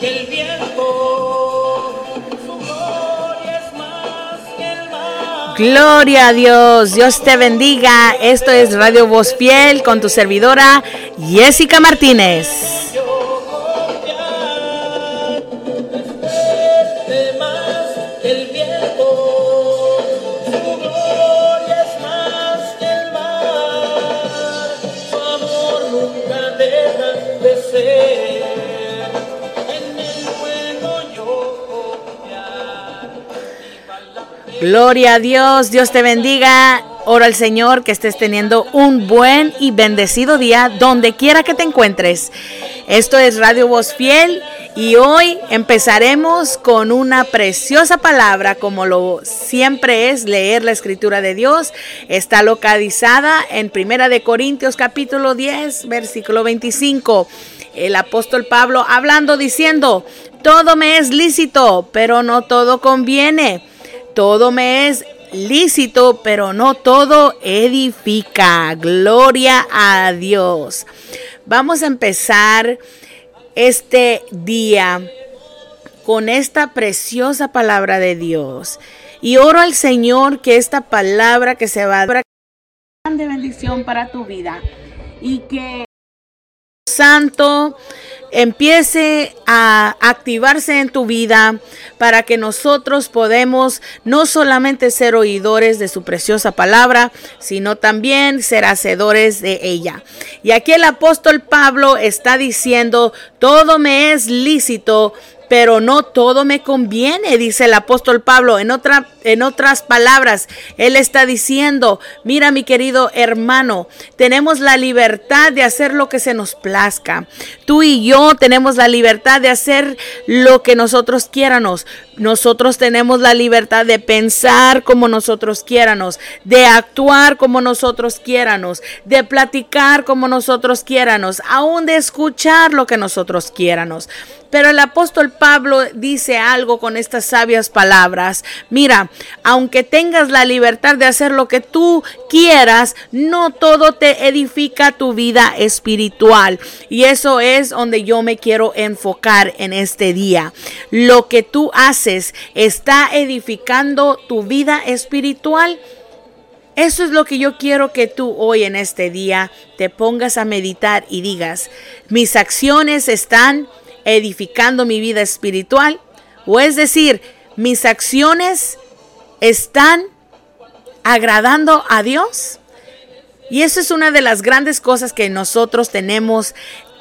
el gloria. Gloria a Dios, Dios te bendiga. Esto es Radio Voz Fiel con tu servidora Jessica Martínez. Gloria a Dios, Dios te bendiga. Oro al Señor que estés teniendo un buen y bendecido día donde quiera que te encuentres. Esto es Radio Voz Fiel y hoy empezaremos con una preciosa palabra como lo siempre es leer la escritura de Dios. Está localizada en Primera de Corintios capítulo 10, versículo 25. El apóstol Pablo hablando diciendo, todo me es lícito, pero no todo conviene. Todo me es lícito, pero no todo edifica. Gloria a Dios. Vamos a empezar este día con esta preciosa palabra de Dios. Y oro al Señor que esta palabra que se va a dar grande bendición para tu vida y que Santo empiece a activarse en tu vida para que nosotros podemos no solamente ser oidores de su preciosa palabra, sino también ser hacedores de ella. Y aquí el apóstol Pablo está diciendo, todo me es lícito, pero no todo me conviene, dice el apóstol Pablo. En, otra, en otras palabras, él está diciendo, mira mi querido hermano, tenemos la libertad de hacer lo que se nos plazca. Tú y yo tenemos la libertad de hacer lo que nosotros quiéramos. Nosotros tenemos la libertad de pensar como nosotros quiéramos, de actuar como nosotros quiéramos, de platicar como nosotros quiéramos, aún de escuchar lo que nosotros quiéramos. Pero el apóstol Pablo dice algo con estas sabias palabras. Mira, aunque tengas la libertad de hacer lo que tú quieras, no todo te edifica tu vida espiritual. Y eso es donde yo me quiero enfocar en este día. Lo que tú haces está edificando tu vida espiritual. Eso es lo que yo quiero que tú hoy en este día te pongas a meditar y digas, mis acciones están edificando mi vida espiritual. O es decir, mis acciones están agradando a Dios. Y eso es una de las grandes cosas que nosotros tenemos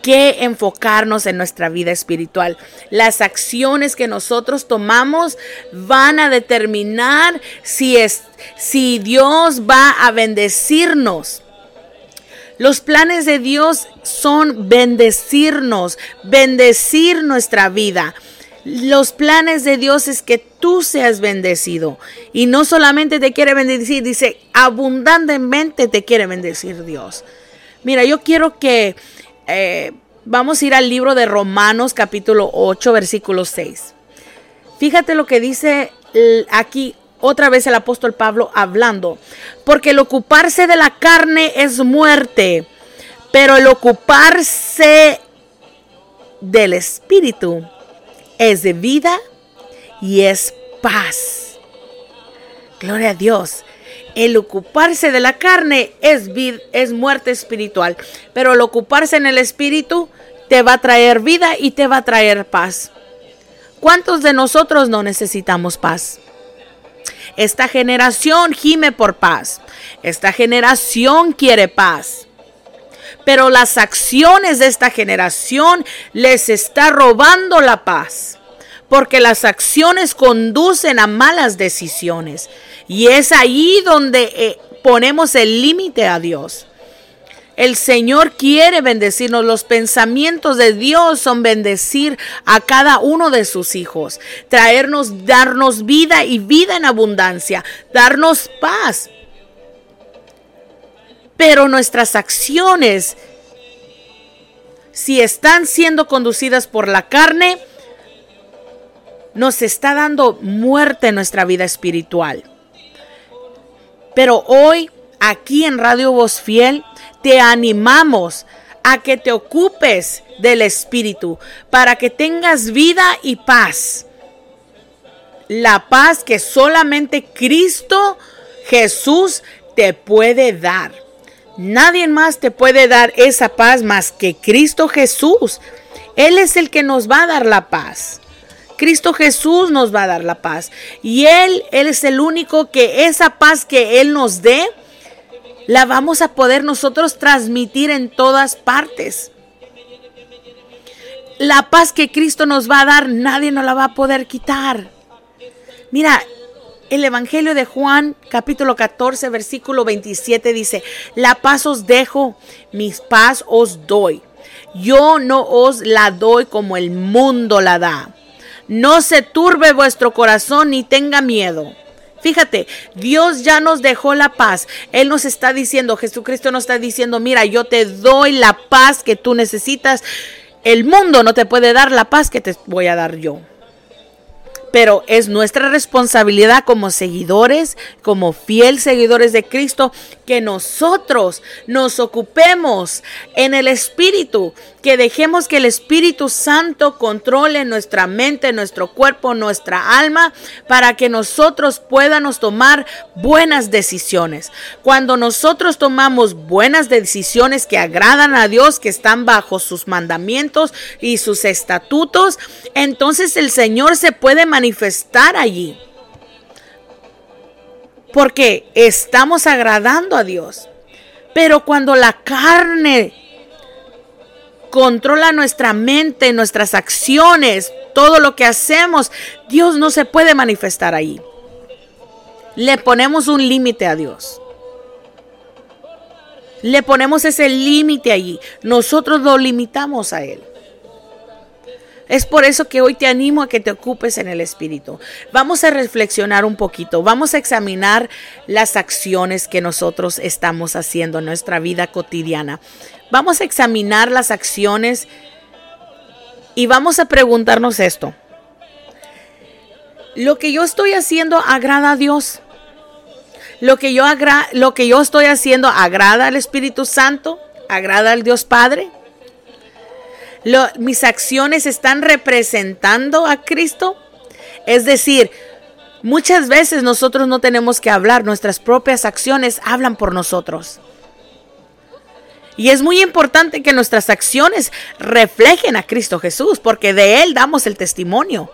que enfocarnos en nuestra vida espiritual. Las acciones que nosotros tomamos van a determinar si es si Dios va a bendecirnos. Los planes de Dios son bendecirnos, bendecir nuestra vida. Los planes de Dios es que tú seas bendecido. Y no solamente te quiere bendecir, dice, abundantemente te quiere bendecir Dios. Mira, yo quiero que eh, vamos a ir al libro de Romanos capítulo 8, versículo 6. Fíjate lo que dice aquí otra vez el apóstol Pablo hablando, porque el ocuparse de la carne es muerte, pero el ocuparse del espíritu es de vida y es paz. Gloria a Dios. El ocuparse de la carne es, vid, es muerte espiritual, pero el ocuparse en el espíritu te va a traer vida y te va a traer paz. ¿Cuántos de nosotros no necesitamos paz? Esta generación gime por paz. Esta generación quiere paz. Pero las acciones de esta generación les está robando la paz. Porque las acciones conducen a malas decisiones. Y es ahí donde eh, ponemos el límite a Dios. El Señor quiere bendecirnos. Los pensamientos de Dios son bendecir a cada uno de sus hijos. Traernos, darnos vida y vida en abundancia. Darnos paz. Pero nuestras acciones, si están siendo conducidas por la carne, nos está dando muerte en nuestra vida espiritual. Pero hoy, aquí en Radio Voz Fiel, te animamos a que te ocupes del Espíritu para que tengas vida y paz. La paz que solamente Cristo Jesús te puede dar. Nadie más te puede dar esa paz más que Cristo Jesús. Él es el que nos va a dar la paz. Cristo Jesús nos va a dar la paz. Y Él, Él es el único que esa paz que Él nos dé, la vamos a poder nosotros transmitir en todas partes. La paz que Cristo nos va a dar, nadie nos la va a poder quitar. Mira, el Evangelio de Juan, capítulo 14, versículo 27 dice, la paz os dejo, mis paz os doy. Yo no os la doy como el mundo la da. No se turbe vuestro corazón ni tenga miedo. Fíjate, Dios ya nos dejó la paz. Él nos está diciendo, Jesucristo nos está diciendo, mira, yo te doy la paz que tú necesitas. El mundo no te puede dar la paz que te voy a dar yo pero es nuestra responsabilidad como seguidores, como fiel seguidores de Cristo, que nosotros nos ocupemos en el Espíritu, que dejemos que el Espíritu Santo controle nuestra mente, nuestro cuerpo, nuestra alma, para que nosotros podamos tomar buenas decisiones. Cuando nosotros tomamos buenas decisiones que agradan a Dios, que están bajo sus mandamientos y sus estatutos, entonces el Señor se puede manifestar manifestar allí. Porque estamos agradando a Dios. Pero cuando la carne controla nuestra mente, nuestras acciones, todo lo que hacemos, Dios no se puede manifestar ahí. Le ponemos un límite a Dios. Le ponemos ese límite allí. Nosotros lo limitamos a Él. Es por eso que hoy te animo a que te ocupes en el Espíritu. Vamos a reflexionar un poquito, vamos a examinar las acciones que nosotros estamos haciendo en nuestra vida cotidiana. Vamos a examinar las acciones y vamos a preguntarnos esto. ¿Lo que yo estoy haciendo agrada a Dios? ¿Lo que yo, lo que yo estoy haciendo agrada al Espíritu Santo? ¿Agrada al Dios Padre? Mis acciones están representando a Cristo. Es decir, muchas veces nosotros no tenemos que hablar, nuestras propias acciones hablan por nosotros. Y es muy importante que nuestras acciones reflejen a Cristo Jesús, porque de Él damos el testimonio.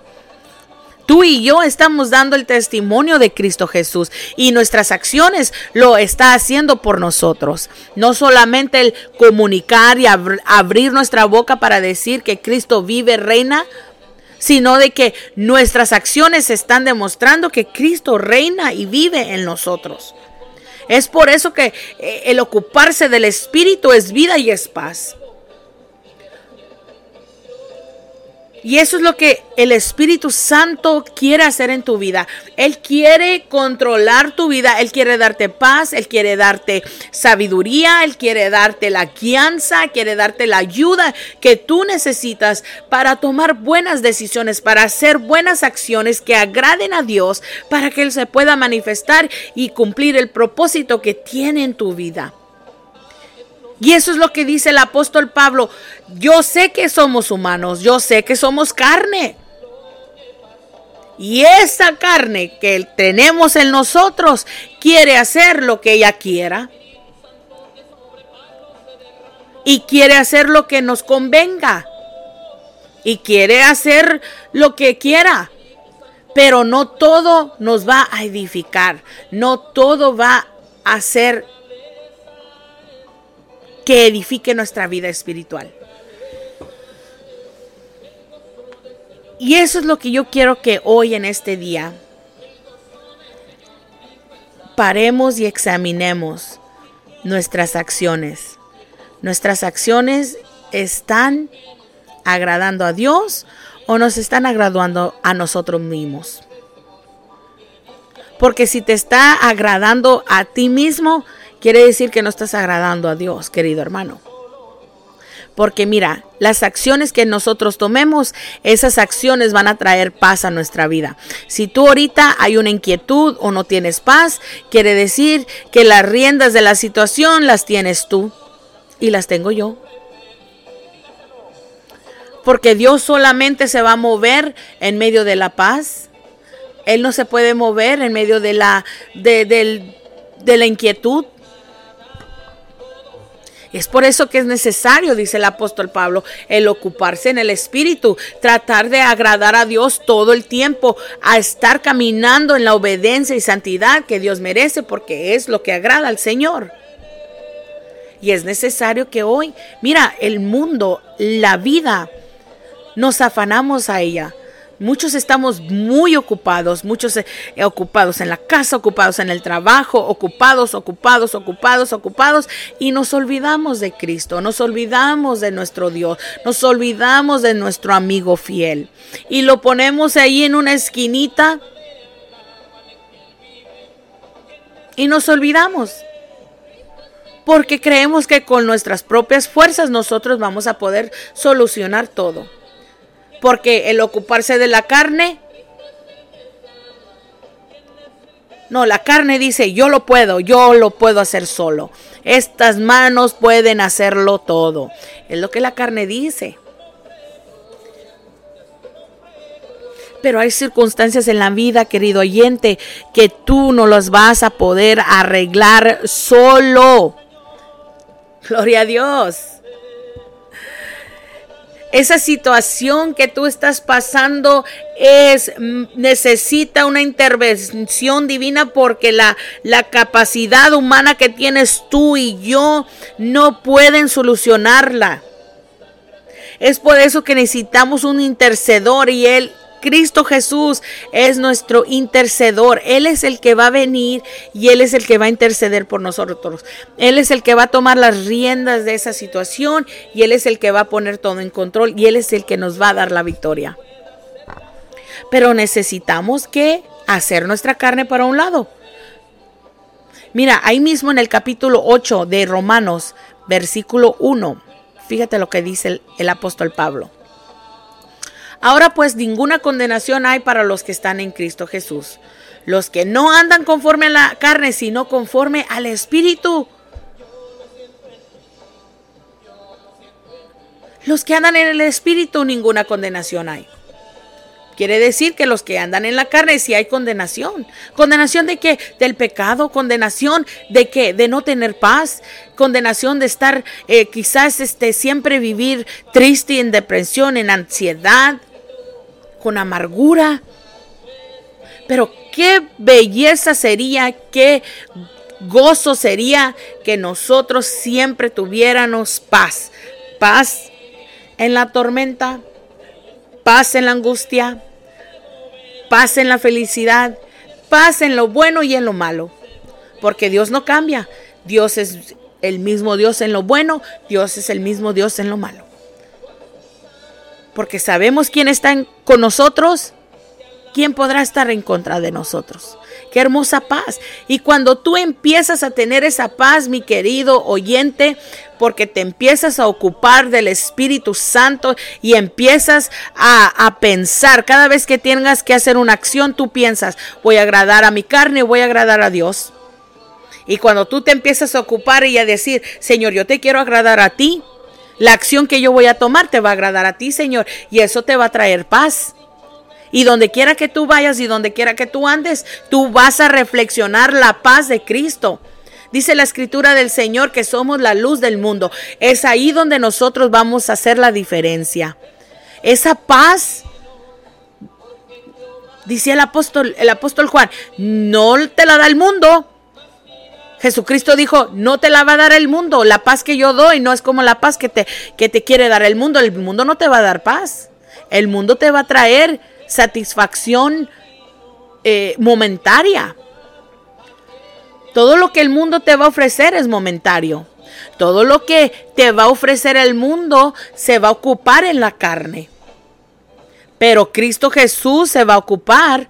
Tú y yo estamos dando el testimonio de Cristo Jesús y nuestras acciones lo está haciendo por nosotros. No solamente el comunicar y abrir nuestra boca para decir que Cristo vive, reina, sino de que nuestras acciones están demostrando que Cristo reina y vive en nosotros. Es por eso que eh, el ocuparse del Espíritu es vida y es paz. Y eso es lo que el Espíritu Santo quiere hacer en tu vida. Él quiere controlar tu vida, Él quiere darte paz, Él quiere darte sabiduría, Él quiere darte la guianza, quiere darte la ayuda que tú necesitas para tomar buenas decisiones, para hacer buenas acciones que agraden a Dios, para que Él se pueda manifestar y cumplir el propósito que tiene en tu vida. Y eso es lo que dice el apóstol Pablo. Yo sé que somos humanos, yo sé que somos carne. Y esa carne que tenemos en nosotros quiere hacer lo que ella quiera. Y quiere hacer lo que nos convenga. Y quiere hacer lo que quiera. Pero no todo nos va a edificar. No todo va a ser que edifique nuestra vida espiritual. Y eso es lo que yo quiero que hoy en este día paremos y examinemos nuestras acciones. Nuestras acciones están agradando a Dios o nos están agradando a nosotros mismos. Porque si te está agradando a ti mismo, quiere decir que no estás agradando a Dios, querido hermano. Porque mira, las acciones que nosotros tomemos, esas acciones van a traer paz a nuestra vida. Si tú ahorita hay una inquietud o no tienes paz, quiere decir que las riendas de la situación las tienes tú y las tengo yo. Porque Dios solamente se va a mover en medio de la paz. Él no se puede mover en medio de la, de, de la inquietud. Es por eso que es necesario, dice el apóstol Pablo, el ocuparse en el Espíritu, tratar de agradar a Dios todo el tiempo, a estar caminando en la obediencia y santidad que Dios merece, porque es lo que agrada al Señor. Y es necesario que hoy, mira, el mundo, la vida, nos afanamos a ella. Muchos estamos muy ocupados, muchos eh, ocupados en la casa, ocupados en el trabajo, ocupados, ocupados, ocupados, ocupados, y nos olvidamos de Cristo, nos olvidamos de nuestro Dios, nos olvidamos de nuestro amigo fiel. Y lo ponemos ahí en una esquinita y nos olvidamos porque creemos que con nuestras propias fuerzas nosotros vamos a poder solucionar todo. Porque el ocuparse de la carne, no, la carne dice, yo lo puedo, yo lo puedo hacer solo. Estas manos pueden hacerlo todo. Es lo que la carne dice. Pero hay circunstancias en la vida, querido oyente, que tú no las vas a poder arreglar solo. Gloria a Dios esa situación que tú estás pasando es mm, necesita una intervención divina porque la, la capacidad humana que tienes tú y yo no pueden solucionarla. Es por eso que necesitamos un intercedor y él Cristo Jesús es nuestro intercedor. Él es el que va a venir y Él es el que va a interceder por nosotros. Él es el que va a tomar las riendas de esa situación y Él es el que va a poner todo en control y Él es el que nos va a dar la victoria. Pero necesitamos que hacer nuestra carne para un lado. Mira, ahí mismo en el capítulo 8 de Romanos, versículo 1, fíjate lo que dice el, el apóstol Pablo. Ahora pues ninguna condenación hay para los que están en Cristo Jesús. Los que no andan conforme a la carne, sino conforme al Espíritu. Los que andan en el Espíritu, ninguna condenación hay. Quiere decir que los que andan en la carne sí hay condenación. ¿Condenación de qué? Del pecado. ¿Condenación de qué? De no tener paz. Condenación de estar eh, quizás este, siempre vivir triste, en depresión, en ansiedad con amargura. Pero qué belleza sería, qué gozo sería que nosotros siempre tuviéramos paz. Paz en la tormenta, paz en la angustia, paz en la felicidad, paz en lo bueno y en lo malo. Porque Dios no cambia. Dios es el mismo Dios en lo bueno, Dios es el mismo Dios en lo malo porque sabemos quién está con nosotros, ¿quién podrá estar en contra de nosotros? Qué hermosa paz. Y cuando tú empiezas a tener esa paz, mi querido oyente, porque te empiezas a ocupar del Espíritu Santo y empiezas a, a, pensar, cada vez que tengas que hacer una acción, tú piensas, voy a agradar a mi carne, voy a agradar a Dios. Y cuando tú te empiezas a ocupar y a decir, Señor, yo te quiero agradar a ti, la acción que yo voy a tomar te va a agradar a ti, Señor, y eso te va a traer paz. Y donde quiera que tú vayas y donde quiera que tú andes, tú vas a reflexionar la paz de Cristo. Dice la escritura del Señor que somos la luz del mundo. Es ahí donde nosotros vamos a hacer la diferencia. Esa paz, dice el apóstol, el apóstol Juan, no te la da el mundo, Jesucristo dijo, no te la va a dar el mundo, la paz que yo doy no es como la paz que te, que te quiere dar el mundo, el mundo no te va a dar paz, el mundo te va a traer satisfacción eh, momentaria. Todo lo que el mundo te va a ofrecer es momentario. Todo lo que te va a ofrecer el mundo se va a ocupar en la carne. Pero Cristo Jesús se va a ocupar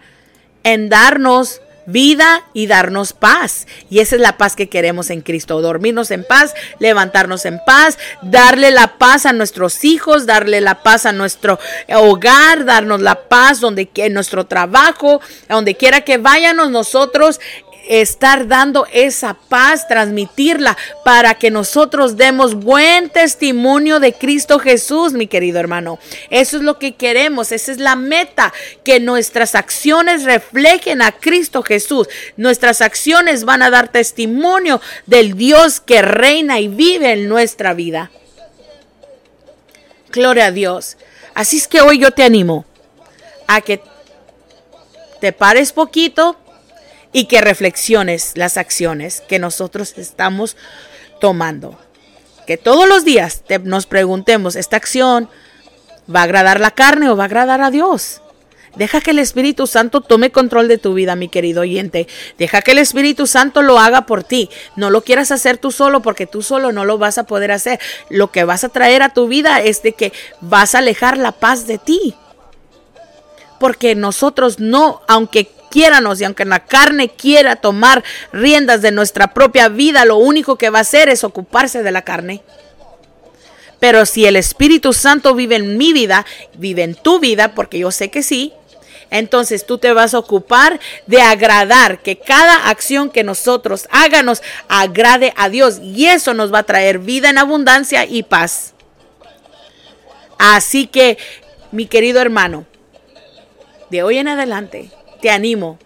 en darnos vida y darnos paz. Y esa es la paz que queremos en Cristo. Dormirnos en paz, levantarnos en paz, darle la paz a nuestros hijos, darle la paz a nuestro hogar, darnos la paz donde en nuestro trabajo, donde quiera que vayamos nosotros estar dando esa paz, transmitirla para que nosotros demos buen testimonio de Cristo Jesús, mi querido hermano. Eso es lo que queremos, esa es la meta, que nuestras acciones reflejen a Cristo Jesús. Nuestras acciones van a dar testimonio del Dios que reina y vive en nuestra vida. Gloria a Dios. Así es que hoy yo te animo a que te pares poquito y que reflexiones las acciones que nosotros estamos tomando. Que todos los días nos preguntemos, ¿esta acción va a agradar la carne o va a agradar a Dios? Deja que el Espíritu Santo tome control de tu vida, mi querido oyente. Deja que el Espíritu Santo lo haga por ti. No lo quieras hacer tú solo porque tú solo no lo vas a poder hacer. Lo que vas a traer a tu vida es de que vas a alejar la paz de ti. Porque nosotros no, aunque quieranos y aunque la carne quiera tomar riendas de nuestra propia vida, lo único que va a hacer es ocuparse de la carne. Pero si el Espíritu Santo vive en mi vida, vive en tu vida, porque yo sé que sí, entonces tú te vas a ocupar de agradar, que cada acción que nosotros háganos agrade a Dios y eso nos va a traer vida en abundancia y paz. Así que, mi querido hermano, de hoy en adelante te animo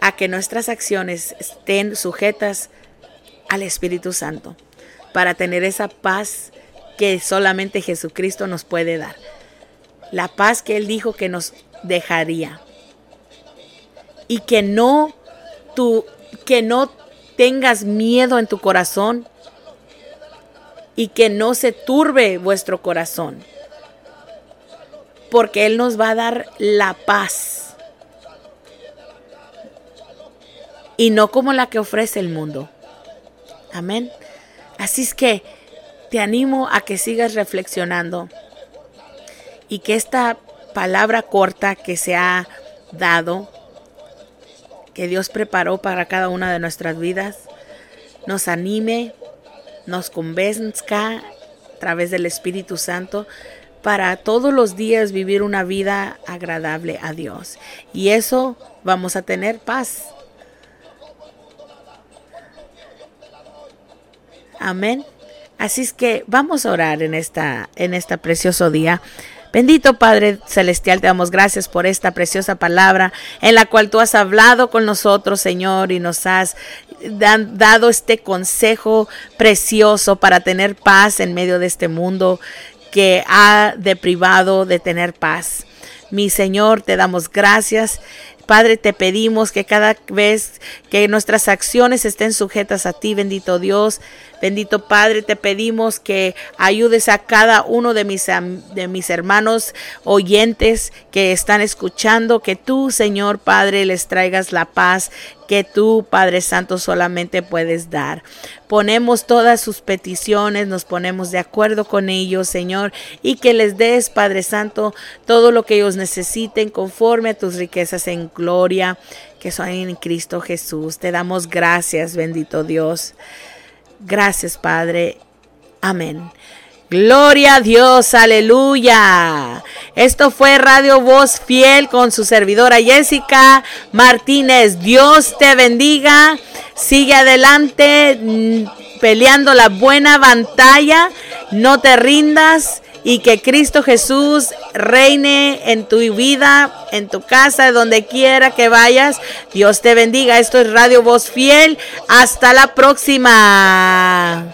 a que nuestras acciones estén sujetas al Espíritu Santo para tener esa paz que solamente Jesucristo nos puede dar. La paz que Él dijo que nos dejaría. Y que no que no tengas miedo en tu corazón y que no se turbe vuestro corazón. Porque Él nos va a dar la paz. Y no como la que ofrece el mundo. Amén. Así es que te animo a que sigas reflexionando y que esta palabra corta que se ha dado, que Dios preparó para cada una de nuestras vidas, nos anime, nos convenzca a través del Espíritu Santo para todos los días vivir una vida agradable a Dios. Y eso vamos a tener paz. Amén. Así es que vamos a orar en esta en este precioso día. Bendito Padre Celestial, te damos gracias por esta preciosa palabra en la cual tú has hablado con nosotros, Señor, y nos has dado este consejo precioso para tener paz en medio de este mundo que ha deprivado de tener paz. Mi Señor, te damos gracias Padre, te pedimos que cada vez que nuestras acciones estén sujetas a ti, bendito Dios, bendito Padre, te pedimos que ayudes a cada uno de mis, de mis hermanos oyentes que están escuchando, que tú, Señor Padre, les traigas la paz que tú, Padre Santo, solamente puedes dar. Ponemos todas sus peticiones, nos ponemos de acuerdo con ellos, Señor, y que les des, Padre Santo, todo lo que ellos necesiten conforme a tus riquezas en gloria que son en Cristo Jesús. Te damos gracias, bendito Dios. Gracias, Padre. Amén. Gloria a Dios, aleluya. Esto fue Radio Voz Fiel con su servidora Jessica Martínez. Dios te bendiga. Sigue adelante mm, peleando la buena batalla. No te rindas y que Cristo Jesús reine en tu vida, en tu casa, donde quiera que vayas. Dios te bendiga. Esto es Radio Voz Fiel. Hasta la próxima.